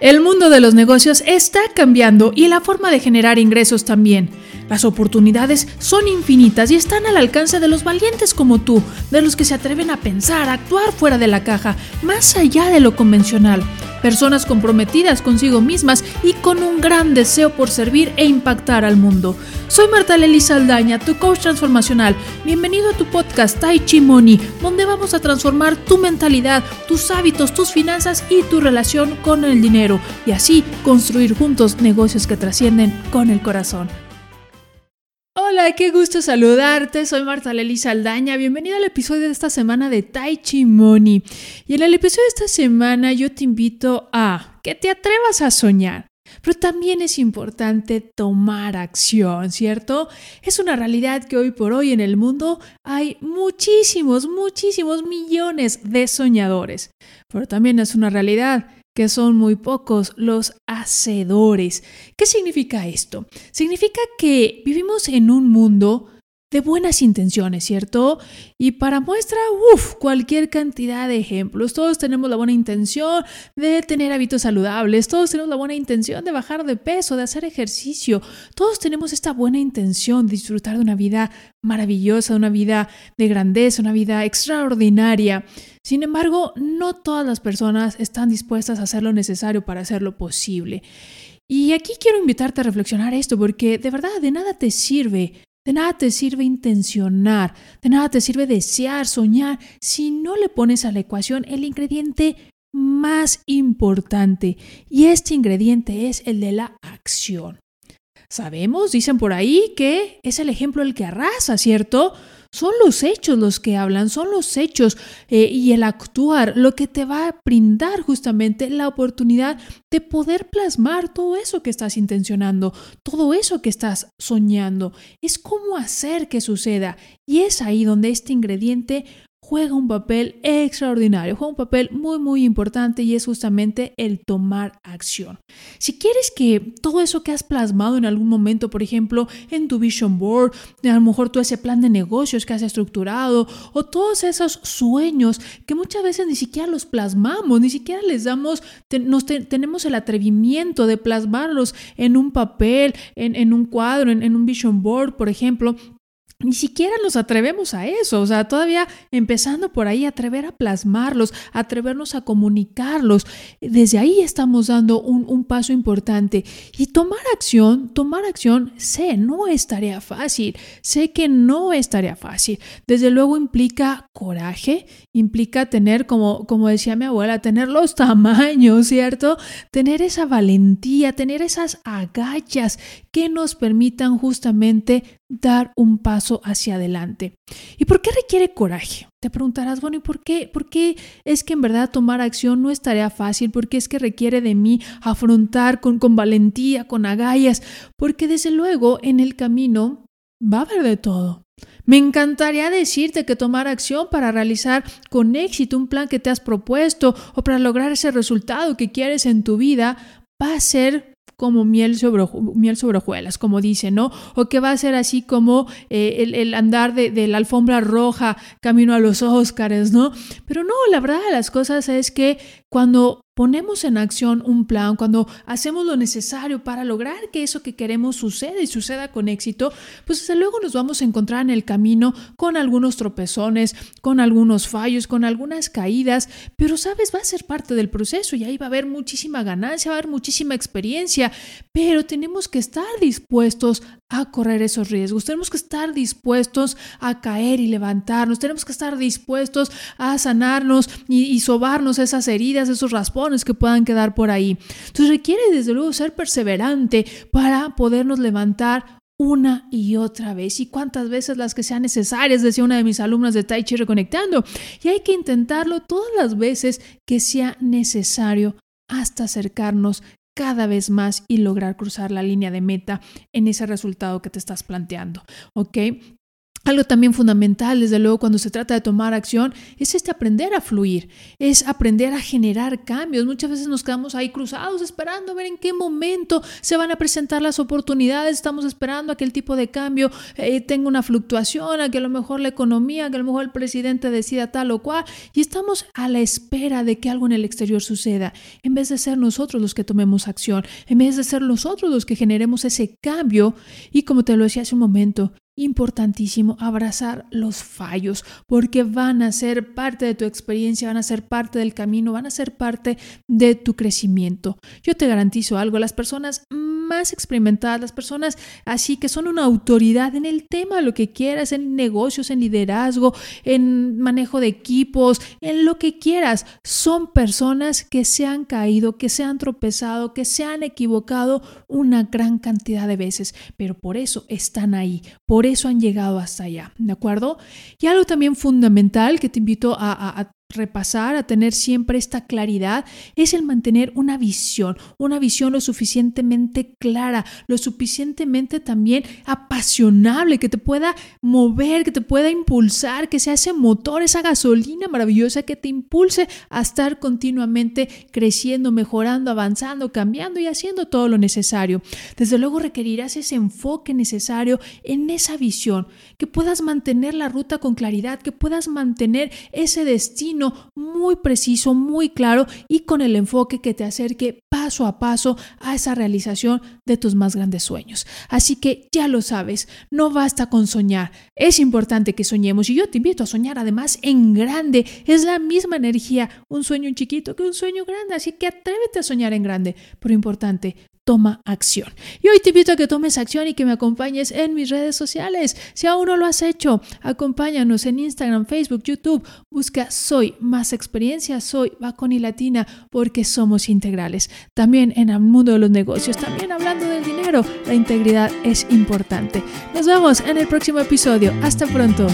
El mundo de los negocios está cambiando y la forma de generar ingresos también. Las oportunidades son infinitas y están al alcance de los valientes como tú, de los que se atreven a pensar, a actuar fuera de la caja, más allá de lo convencional personas comprometidas consigo mismas y con un gran deseo por servir e impactar al mundo. Soy Marta Lely Saldaña, tu coach transformacional. Bienvenido a tu podcast Tai Chi Money, donde vamos a transformar tu mentalidad, tus hábitos, tus finanzas y tu relación con el dinero y así construir juntos negocios que trascienden con el corazón. Hola, qué gusto saludarte. Soy Marta Lely Saldaña. Bienvenida al episodio de esta semana de Tai Chi Money. Y en el episodio de esta semana yo te invito a que te atrevas a soñar. Pero también es importante tomar acción, ¿cierto? Es una realidad que hoy por hoy en el mundo hay muchísimos, muchísimos millones de soñadores. Pero también es una realidad que son muy pocos los hacedores. ¿Qué significa esto? Significa que vivimos en un mundo de buenas intenciones, ¿cierto? Y para muestra, uff, cualquier cantidad de ejemplos. Todos tenemos la buena intención de tener hábitos saludables, todos tenemos la buena intención de bajar de peso, de hacer ejercicio, todos tenemos esta buena intención de disfrutar de una vida maravillosa, de una vida de grandeza, una vida extraordinaria. Sin embargo, no todas las personas están dispuestas a hacer lo necesario para hacerlo posible. Y aquí quiero invitarte a reflexionar esto, porque de verdad de nada te sirve de nada te sirve intencionar, de nada te sirve desear, soñar, si no le pones a la ecuación el ingrediente más importante. Y este ingrediente es el de la acción. Sabemos, dicen por ahí, que es el ejemplo el que arrasa, ¿cierto? Son los hechos los que hablan, son los hechos eh, y el actuar lo que te va a brindar justamente la oportunidad de poder plasmar todo eso que estás intencionando, todo eso que estás soñando. Es cómo hacer que suceda y es ahí donde este ingrediente juega un papel extraordinario, juega un papel muy muy importante y es justamente el tomar acción. Si quieres que todo eso que has plasmado en algún momento, por ejemplo, en tu vision board, a lo mejor todo ese plan de negocios que has estructurado o todos esos sueños que muchas veces ni siquiera los plasmamos, ni siquiera les damos, nos tenemos el atrevimiento de plasmarlos en un papel, en, un cuadro, en un vision board, por ejemplo, ni siquiera nos atrevemos a eso, o sea, todavía empezando por ahí, atrever a plasmarlos, atrevernos a comunicarlos. Desde ahí estamos dando un, paso importante. Y tomar acción, tomar acción, sé, no es tarea fácil, sé que no es tarea fácil. Desde luego implica coraje, implica tener, como, como decía mi abuela, tener los tamaños, ¿cierto? Tener esa valentía, tener esas agallas que nos permitan justamente dar un paso hacia adelante. ¿Y por qué requiere coraje? Te preguntarás, bueno, ¿y por qué? ¿Por qué es que en verdad tomar acción no es tarea fácil? ¿Por qué es que requiere de mí afrontar con, con valentía, con agallas? Porque desde luego en el camino va a haber de todo. Me encantaría decirte que tomar acción para realizar con éxito un plan que te has propuesto o para lograr ese resultado que quieres en tu vida va a ser como miel sobre, miel sobre hojuelas, como dice, ¿no? O que va a ser así como eh, el, andar de, de, la alfombra roja camino a los Óscares, ¿no? Pero no, la verdad de las cosas es que cuando ponemos en acción un plan, cuando hacemos lo necesario para lograr que eso que queremos suceda y suceda con éxito, pues desde luego nos vamos a encontrar en el camino con algunos tropezones, con algunos fallos, con algunas caídas, pero sabes, va a ser parte del proceso y ahí va a haber muchísima ganancia, va a haber muchísima experiencia, pero tenemos que estar dispuestos a correr esos riesgos. Tenemos que estar dispuestos a caer y levantarnos. Tenemos que estar dispuestos a sanarnos y, sobarnos esas heridas, esos raspones que puedan quedar por ahí. Entonces requiere desde luego ser perseverante para podernos levantar una y otra vez y cuántas veces las que sean necesarias, decía una de mis alumnas de Tai Chi Reconectando. Y hay que intentarlo todas las veces que sea necesario hasta acercarnos cada vez más y lograr cruzar la línea de meta en ese resultado que te estás planteando. ¿Ok? Algo también fundamental, desde luego, cuando se trata de tomar acción, es este aprender a fluir, es aprender a generar cambios. Muchas veces nos quedamos ahí cruzados esperando a ver en qué momento se van a presentar las oportunidades, estamos esperando a que el tipo de cambio eh, tenga una fluctuación, a que a lo mejor la economía, a que a lo mejor el presidente decida tal o cual, y estamos a la espera de que algo en el exterior suceda, en vez de ser nosotros los que tomemos acción, en vez de ser nosotros los que generemos ese cambio. Y como te lo decía hace un momento, importantísimo abrazar los fallos porque van a ser parte de tu experiencia, van a ser parte del camino, van a ser parte de tu crecimiento. Yo te garantizo algo, las personas más experimentadas, las personas así que son una autoridad en el tema, lo que quieras, en negocios, en liderazgo, en manejo de equipos, en lo que quieras, son personas que se han caído, que se han tropezado, que se han equivocado una gran cantidad de veces, pero por eso están ahí, por eso han llegado hasta allá, ¿de acuerdo? Y algo también fundamental que te invito a, a repasar, a tener siempre esta claridad, es el mantener una visión, una visión lo suficientemente clara, lo suficientemente también apasionable, que te pueda mover, que te pueda impulsar, que sea ese motor, esa gasolina maravillosa que te impulse a estar continuamente creciendo, mejorando, avanzando, cambiando y haciendo todo lo necesario. Desde luego requerirás ese enfoque necesario en esa visión, que puedas mantener la ruta con claridad, que puedas mantener ese destino muy preciso, muy claro y con el enfoque que te acerque paso a paso a esa realización de tus más grandes sueños. Así que ya lo sabes, no basta con soñar, es importante que soñemos y yo te invito a soñar además en grande, es la misma energía un sueño chiquito que un sueño grande, así que atrévete a soñar en grande, pero importante, toma acción. Y hoy te invito a que tomes acción y que me acompañes en mis redes sociales. Si aún no lo has hecho, acompáñanos en Instagram, Facebook, YouTube. Busca Soy Más Experiencia, Soy Baconi Latina, porque somos integrales. También en el mundo de los negocios, también hablando del dinero, la integridad es importante. Nos vemos en el próximo episodio. Hasta pronto.